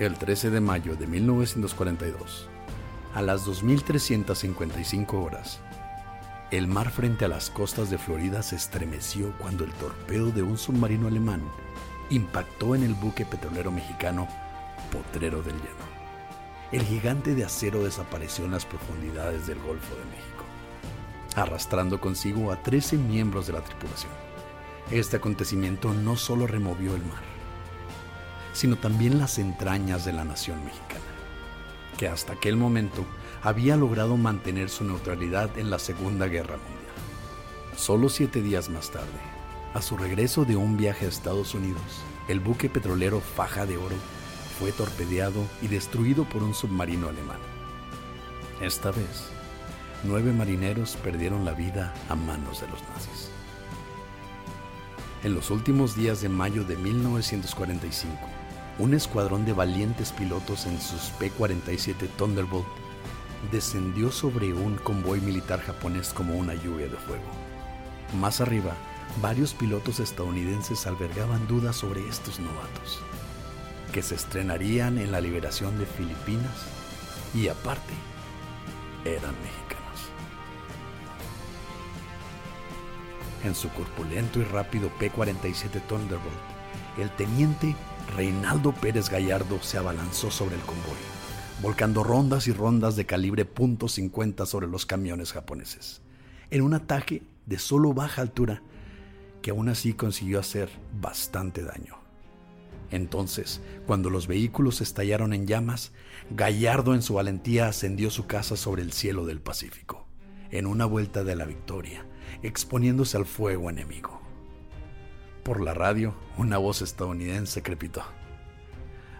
El 13 de mayo de 1942, a las 2.355 horas, el mar frente a las costas de Florida se estremeció cuando el torpedo de un submarino alemán impactó en el buque petrolero mexicano Potrero del Llano. El gigante de acero desapareció en las profundidades del Golfo de México, arrastrando consigo a 13 miembros de la tripulación. Este acontecimiento no solo removió el mar, sino también las entrañas de la nación mexicana, que hasta aquel momento había logrado mantener su neutralidad en la Segunda Guerra Mundial. Solo siete días más tarde, a su regreso de un viaje a Estados Unidos, el buque petrolero Faja de Oro fue torpedeado y destruido por un submarino alemán. Esta vez, nueve marineros perdieron la vida a manos de los nazis. En los últimos días de mayo de 1945, un escuadrón de valientes pilotos en sus P-47 Thunderbolt descendió sobre un convoy militar japonés como una lluvia de fuego. Más arriba, varios pilotos estadounidenses albergaban dudas sobre estos novatos, que se estrenarían en la liberación de Filipinas y aparte, eran mexicanos. En su corpulento y rápido P-47 Thunderbolt, el teniente Reinaldo Pérez Gallardo se abalanzó sobre el convoy, volcando rondas y rondas de calibre .50 sobre los camiones japoneses, en un ataque de solo baja altura que aún así consiguió hacer bastante daño. Entonces, cuando los vehículos estallaron en llamas, Gallardo en su valentía ascendió su casa sobre el cielo del Pacífico, en una vuelta de la victoria, exponiéndose al fuego enemigo. Por la radio, una voz estadounidense crepitó.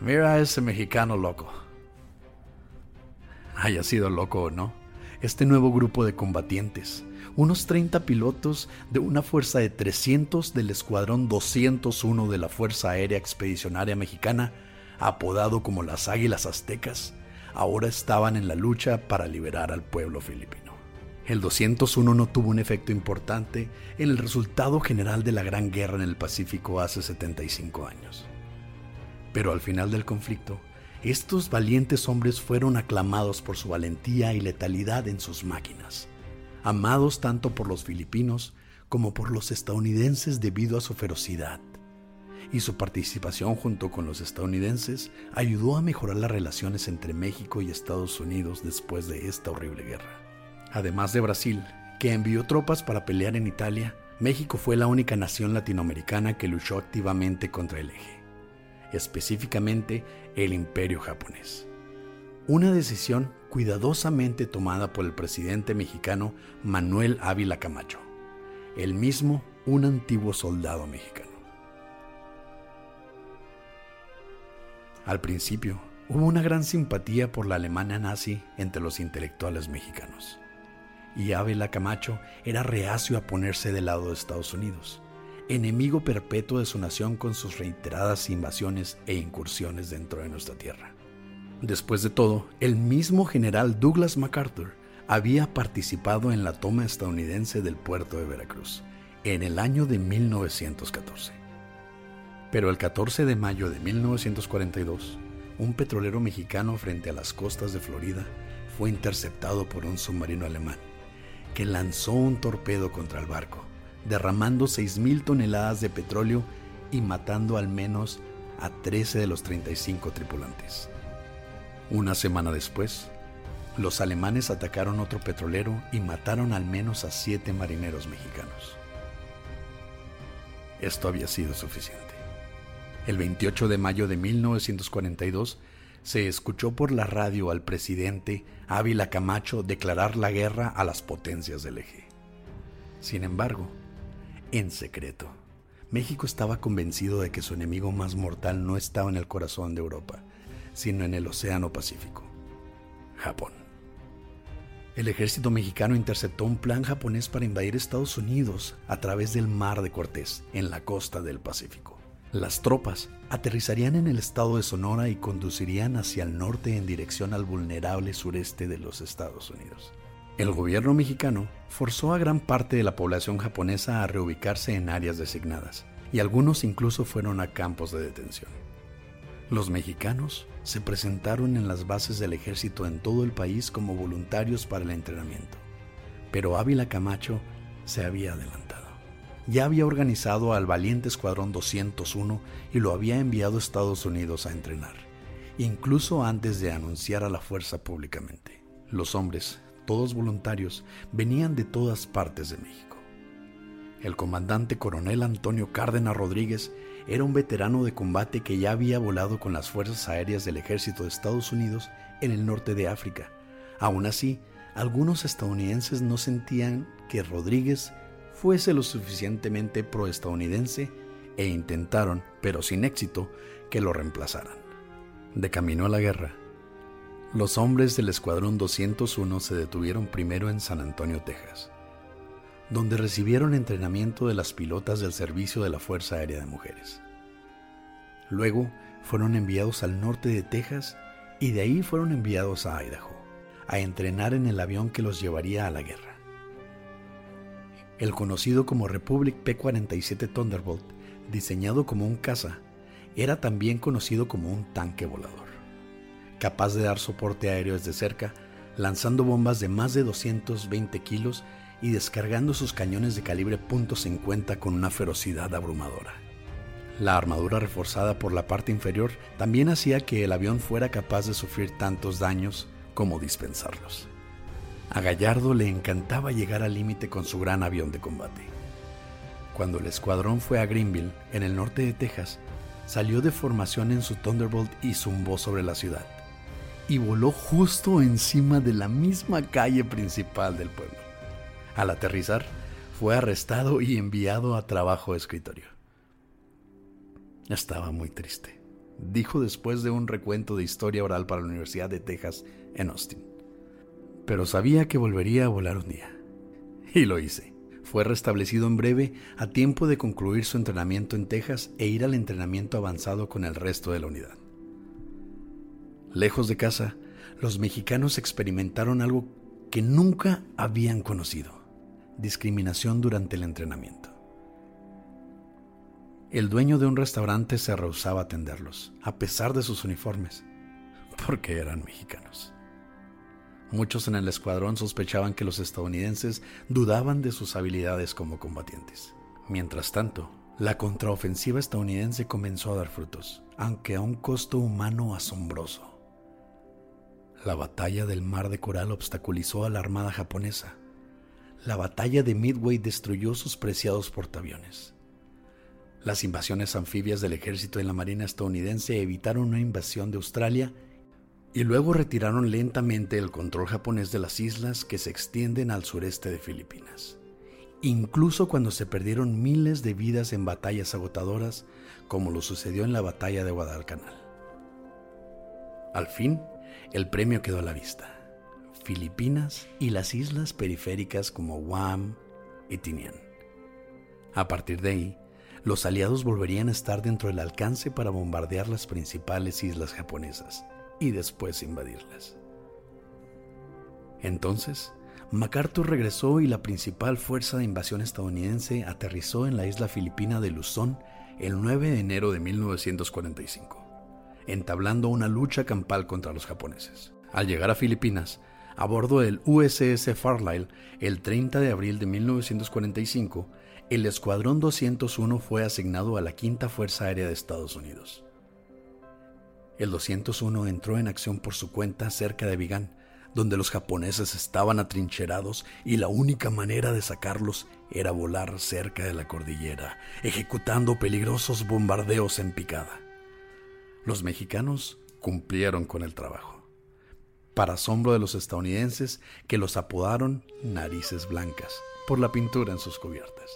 Mira a ese mexicano loco. Haya sido loco o no, este nuevo grupo de combatientes, unos 30 pilotos de una fuerza de 300 del Escuadrón 201 de la Fuerza Aérea Expedicionaria Mexicana, apodado como las Águilas Aztecas, ahora estaban en la lucha para liberar al pueblo filipino. El 201 no tuvo un efecto importante en el resultado general de la Gran Guerra en el Pacífico hace 75 años. Pero al final del conflicto, estos valientes hombres fueron aclamados por su valentía y letalidad en sus máquinas, amados tanto por los filipinos como por los estadounidenses debido a su ferocidad. Y su participación junto con los estadounidenses ayudó a mejorar las relaciones entre México y Estados Unidos después de esta horrible guerra. Además de Brasil, que envió tropas para pelear en Italia, México fue la única nación latinoamericana que luchó activamente contra el eje, específicamente el imperio japonés. Una decisión cuidadosamente tomada por el presidente mexicano Manuel Ávila Camacho, el mismo un antiguo soldado mexicano. Al principio, hubo una gran simpatía por la Alemania nazi entre los intelectuales mexicanos y Ávila Camacho era reacio a ponerse del lado de Estados Unidos, enemigo perpetuo de su nación con sus reiteradas invasiones e incursiones dentro de nuestra tierra. Después de todo, el mismo general Douglas MacArthur había participado en la toma estadounidense del puerto de Veracruz en el año de 1914. Pero el 14 de mayo de 1942, un petrolero mexicano frente a las costas de Florida fue interceptado por un submarino alemán que lanzó un torpedo contra el barco, derramando 6.000 toneladas de petróleo y matando al menos a 13 de los 35 tripulantes. Una semana después, los alemanes atacaron otro petrolero y mataron al menos a siete marineros mexicanos. Esto había sido suficiente. El 28 de mayo de 1942, se escuchó por la radio al presidente Ávila Camacho declarar la guerra a las potencias del eje. Sin embargo, en secreto, México estaba convencido de que su enemigo más mortal no estaba en el corazón de Europa, sino en el Océano Pacífico, Japón. El ejército mexicano interceptó un plan japonés para invadir Estados Unidos a través del Mar de Cortés, en la costa del Pacífico. Las tropas aterrizarían en el estado de Sonora y conducirían hacia el norte en dirección al vulnerable sureste de los Estados Unidos. El gobierno mexicano forzó a gran parte de la población japonesa a reubicarse en áreas designadas, y algunos incluso fueron a campos de detención. Los mexicanos se presentaron en las bases del ejército en todo el país como voluntarios para el entrenamiento, pero Ávila Camacho se había adelantado. Ya había organizado al valiente Escuadrón 201 y lo había enviado a Estados Unidos a entrenar, incluso antes de anunciar a la fuerza públicamente. Los hombres, todos voluntarios, venían de todas partes de México. El comandante coronel Antonio Cárdenas Rodríguez era un veterano de combate que ya había volado con las Fuerzas Aéreas del Ejército de Estados Unidos en el norte de África. Aún así, algunos estadounidenses no sentían que Rodríguez fuese lo suficientemente proestadounidense e intentaron, pero sin éxito, que lo reemplazaran. De camino a la guerra, los hombres del Escuadrón 201 se detuvieron primero en San Antonio, Texas donde recibieron entrenamiento de las pilotas del Servicio de la Fuerza Aérea de Mujeres. Luego fueron enviados al norte de Texas y de ahí fueron enviados a Idaho, a entrenar en el avión que los llevaría a la guerra. El conocido como Republic P-47 Thunderbolt, diseñado como un caza, era también conocido como un tanque volador, capaz de dar soporte aéreo desde cerca, lanzando bombas de más de 220 kilos y descargando sus cañones de calibre .50 con una ferocidad abrumadora. La armadura reforzada por la parte inferior también hacía que el avión fuera capaz de sufrir tantos daños como dispensarlos. A Gallardo le encantaba llegar al límite con su gran avión de combate. Cuando el escuadrón fue a Greenville, en el norte de Texas, salió de formación en su Thunderbolt y zumbó sobre la ciudad. Y voló justo encima de la misma calle principal del pueblo. Al aterrizar, fue arrestado y enviado a trabajo de escritorio. Estaba muy triste, dijo después de un recuento de historia oral para la Universidad de Texas en Austin. Pero sabía que volvería a volar un día. Y lo hice. Fue restablecido en breve a tiempo de concluir su entrenamiento en Texas e ir al entrenamiento avanzado con el resto de la unidad. Lejos de casa, los mexicanos experimentaron algo que nunca habían conocido discriminación durante el entrenamiento. El dueño de un restaurante se rehusaba a atenderlos, a pesar de sus uniformes, porque eran mexicanos. Muchos en el escuadrón sospechaban que los estadounidenses dudaban de sus habilidades como combatientes. Mientras tanto, la contraofensiva estadounidense comenzó a dar frutos, aunque a un costo humano asombroso. La batalla del Mar de Coral obstaculizó a la Armada japonesa, la batalla de Midway destruyó sus preciados portaaviones. Las invasiones anfibias del ejército y la marina estadounidense evitaron una invasión de Australia y luego retiraron lentamente el control japonés de las islas que se extienden al sureste de Filipinas, incluso cuando se perdieron miles de vidas en batallas agotadoras como lo sucedió en la batalla de Guadalcanal. Al fin, el premio quedó a la vista Filipinas y las islas periféricas como Guam y Tinian. A partir de ahí, los aliados volverían a estar dentro del alcance para bombardear las principales islas japonesas y después invadirlas. Entonces, MacArthur regresó y la principal fuerza de invasión estadounidense aterrizó en la isla filipina de Luzón el 9 de enero de 1945, entablando una lucha campal contra los japoneses. Al llegar a Filipinas, a bordo del USS Farlyle el 30 de abril de 1945, el Escuadrón 201 fue asignado a la Quinta Fuerza Aérea de Estados Unidos. El 201 entró en acción por su cuenta cerca de Vigan, donde los japoneses estaban atrincherados y la única manera de sacarlos era volar cerca de la cordillera, ejecutando peligrosos bombardeos en picada. Los mexicanos cumplieron con el trabajo. Para asombro de los estadounidenses que los apodaron narices blancas por la pintura en sus cubiertas.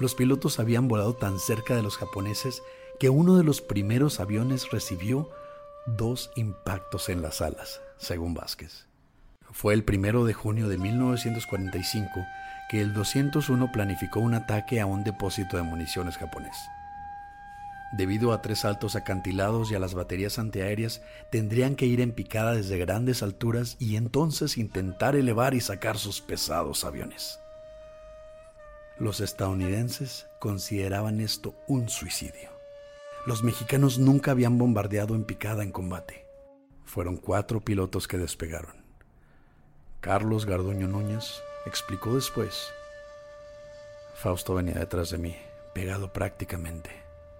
Los pilotos habían volado tan cerca de los japoneses que uno de los primeros aviones recibió dos impactos en las alas, según Vázquez. Fue el primero de junio de 1945 que el 201 planificó un ataque a un depósito de municiones japonés. Debido a tres altos acantilados y a las baterías antiaéreas, tendrían que ir en picada desde grandes alturas y entonces intentar elevar y sacar sus pesados aviones. Los estadounidenses consideraban esto un suicidio. Los mexicanos nunca habían bombardeado en picada en combate. Fueron cuatro pilotos que despegaron. Carlos Garduño Núñez explicó después. Fausto venía detrás de mí, pegado prácticamente.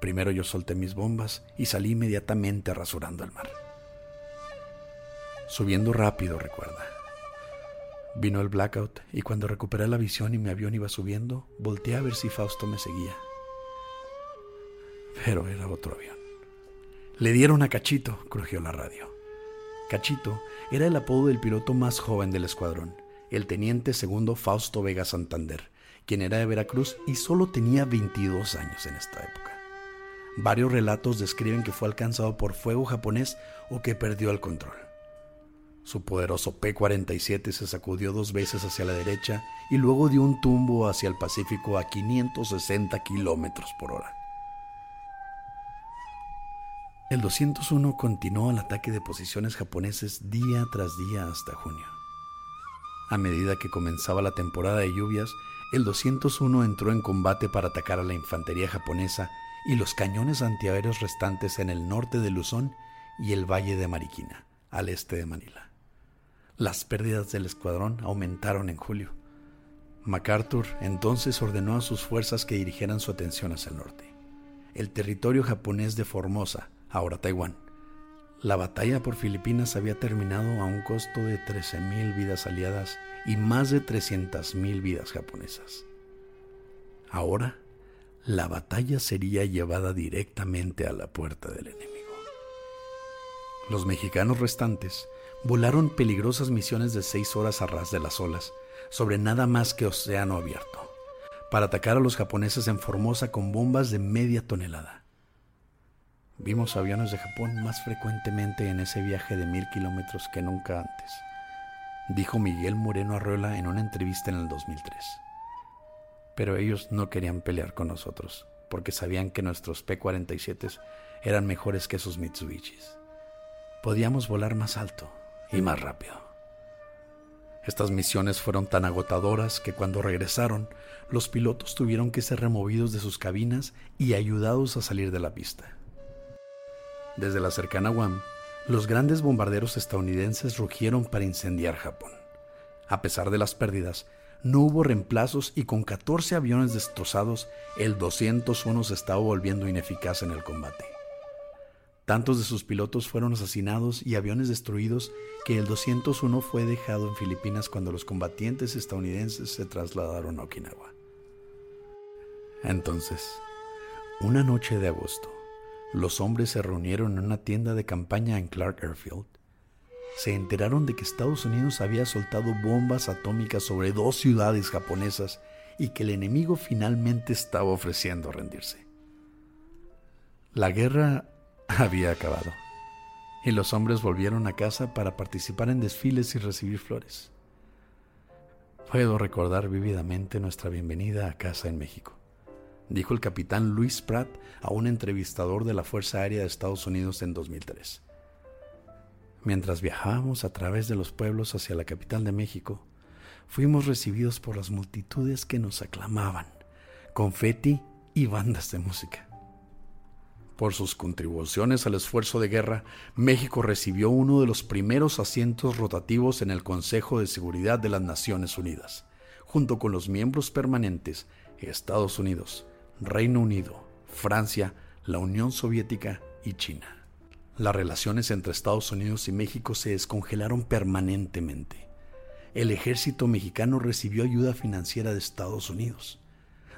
Primero yo solté mis bombas y salí inmediatamente rasurando el mar. Subiendo rápido, recuerda. Vino el blackout y cuando recuperé la visión y mi avión iba subiendo, volteé a ver si Fausto me seguía pero era otro avión. Le dieron a Cachito, crujió la radio. Cachito era el apodo del piloto más joven del escuadrón, el teniente segundo Fausto Vega Santander, quien era de Veracruz y solo tenía 22 años en esta época. Varios relatos describen que fue alcanzado por fuego japonés o que perdió el control. Su poderoso P-47 se sacudió dos veces hacia la derecha y luego dio un tumbo hacia el Pacífico a 560 kilómetros por hora. El 201 continuó el ataque de posiciones japoneses día tras día hasta junio. A medida que comenzaba la temporada de lluvias, el 201 entró en combate para atacar a la infantería japonesa y los cañones antiaéreos restantes en el norte de Luzón y el valle de Mariquina, al este de Manila. Las pérdidas del escuadrón aumentaron en julio. MacArthur entonces ordenó a sus fuerzas que dirigieran su atención hacia el norte. El territorio japonés de Formosa, ahora Taiwán. La batalla por Filipinas había terminado a un costo de 13.000 vidas aliadas y más de 300.000 vidas japonesas. Ahora, la batalla sería llevada directamente a la puerta del enemigo. Los mexicanos restantes volaron peligrosas misiones de seis horas a ras de las olas, sobre nada más que océano abierto, para atacar a los japoneses en Formosa con bombas de media tonelada. Vimos aviones de Japón más frecuentemente en ese viaje de mil kilómetros que nunca antes, dijo Miguel Moreno Arreola en una entrevista en el 2003. Pero ellos no querían pelear con nosotros, porque sabían que nuestros P-47 eran mejores que sus Mitsubishis. Podíamos volar más alto y más rápido. Estas misiones fueron tan agotadoras que cuando regresaron, los pilotos tuvieron que ser removidos de sus cabinas y ayudados a salir de la pista. Desde la cercana Guam, los grandes bombarderos estadounidenses rugieron para incendiar Japón. A pesar de las pérdidas, no hubo reemplazos y con 14 aviones destrozados, el 201 se estaba volviendo ineficaz en el combate. Tantos de sus pilotos fueron asesinados y aviones destruidos que el 201 fue dejado en Filipinas cuando los combatientes estadounidenses se trasladaron a Okinawa. Entonces, una noche de agosto, los hombres se reunieron en una tienda de campaña en Clark Airfield. Se enteraron de que Estados Unidos había soltado bombas atómicas sobre dos ciudades japonesas y que el enemigo finalmente estaba ofreciendo rendirse. La guerra había acabado y los hombres volvieron a casa para participar en desfiles y recibir flores. Puedo recordar vívidamente nuestra bienvenida a casa en México dijo el capitán Luis Pratt a un entrevistador de la Fuerza Aérea de Estados Unidos en 2003. Mientras viajábamos a través de los pueblos hacia la capital de México, fuimos recibidos por las multitudes que nos aclamaban, confeti y bandas de música. Por sus contribuciones al esfuerzo de guerra, México recibió uno de los primeros asientos rotativos en el Consejo de Seguridad de las Naciones Unidas, junto con los miembros permanentes Estados Unidos, Reino Unido, Francia, la Unión Soviética y China. Las relaciones entre Estados Unidos y México se descongelaron permanentemente. El ejército mexicano recibió ayuda financiera de Estados Unidos.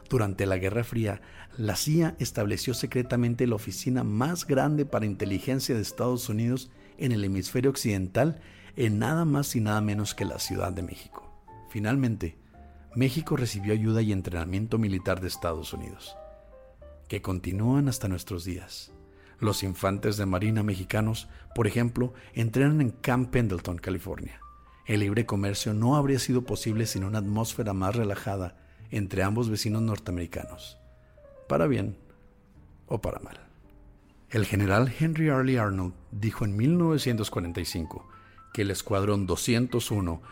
Durante la Guerra Fría, la CIA estableció secretamente la oficina más grande para inteligencia de Estados Unidos en el hemisferio occidental en nada más y nada menos que la Ciudad de México. Finalmente, México recibió ayuda y entrenamiento militar de Estados Unidos, que continúan hasta nuestros días. Los infantes de Marina mexicanos, por ejemplo, entrenan en Camp Pendleton, California. El libre comercio no habría sido posible sin una atmósfera más relajada entre ambos vecinos norteamericanos, para bien o para mal. El general Henry Arley Arnold dijo en 1945 que el Escuadrón 201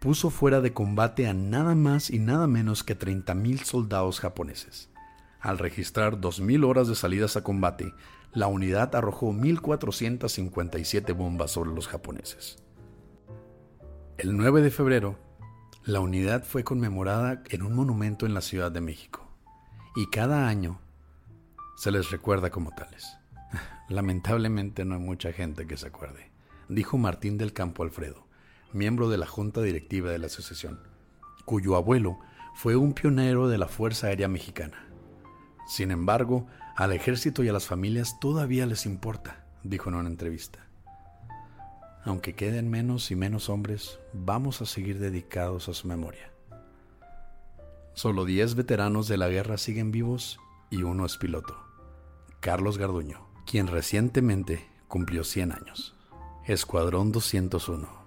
puso fuera de combate a nada más y nada menos que 30.000 soldados japoneses. Al registrar 2.000 horas de salidas a combate, la unidad arrojó 1.457 bombas sobre los japoneses. El 9 de febrero, la unidad fue conmemorada en un monumento en la Ciudad de México y cada año se les recuerda como tales. Lamentablemente no hay mucha gente que se acuerde, dijo Martín del Campo Alfredo, miembro de la Junta Directiva de la Asociación, cuyo abuelo fue un pionero de la Fuerza Aérea Mexicana. Sin embargo, al ejército y a las familias todavía les importa, dijo en una entrevista. Aunque queden menos y menos hombres, vamos a seguir dedicados a su memoria. Solo 10 veteranos de la guerra siguen vivos y uno es piloto. Carlos Garduño, quien recientemente cumplió 100 años. Escuadrón 201.